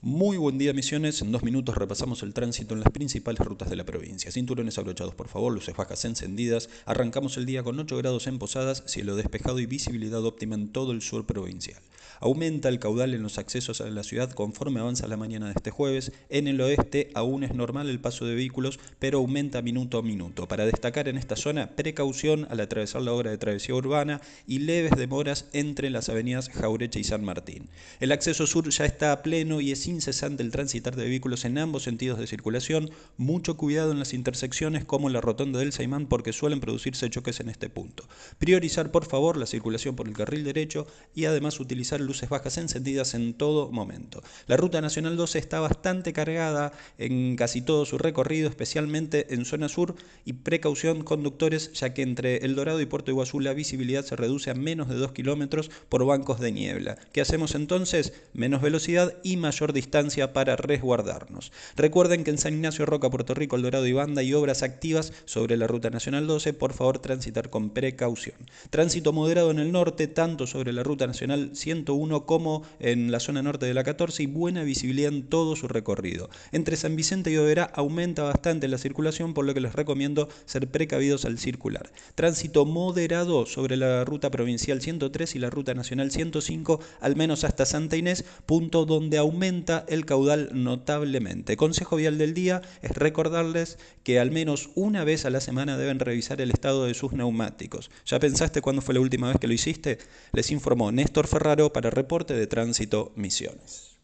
Muy buen día Misiones, en dos minutos repasamos el tránsito en las principales rutas de la provincia. Cinturones abrochados por favor, luces bajas encendidas. Arrancamos el día con 8 grados en Posadas, cielo despejado y visibilidad óptima en todo el sur provincial. Aumenta el caudal en los accesos a la ciudad conforme avanza la mañana de este jueves. En el oeste aún es normal el paso de vehículos, pero aumenta minuto a minuto. Para destacar en esta zona, precaución al atravesar la obra de travesía urbana y leves demoras entre las avenidas Jaureche y San Martín. El acceso sur ya está a pleno y es incesante el transitar de vehículos en ambos sentidos de circulación. Mucho cuidado en las intersecciones como la rotonda del Saimán porque suelen producirse choques en este punto. Priorizar por favor la circulación por el carril derecho y además utilizar luces bajas encendidas en todo momento. La ruta nacional 12 está bastante cargada en casi todo su recorrido, especialmente en zona sur y precaución conductores ya que entre El Dorado y Puerto Iguazú la visibilidad se reduce a menos de 2 kilómetros por bancos de niebla. ¿Qué hacemos entonces? Menos velocidad y mayor distancia para resguardarnos. Recuerden que en San Ignacio Roca, Puerto Rico, El Dorado y Banda hay obras activas sobre la ruta nacional 12, por favor transitar con precaución. Tránsito moderado en el norte, tanto sobre la ruta nacional 101 como en la zona norte de la 14 y buena visibilidad en todo su recorrido. Entre San Vicente y Oberá aumenta bastante la circulación, por lo que les recomiendo ser precavidos al circular. Tránsito moderado sobre la ruta provincial 103 y la ruta nacional 105, al menos hasta Santa Inés, punto donde aumenta el caudal notablemente. Consejo vial del día es recordarles que al menos una vez a la semana deben revisar el estado de sus neumáticos. ¿Ya pensaste cuándo fue la última vez que lo hiciste? Les informó Néstor Ferraro para Reporte de Tránsito Misiones.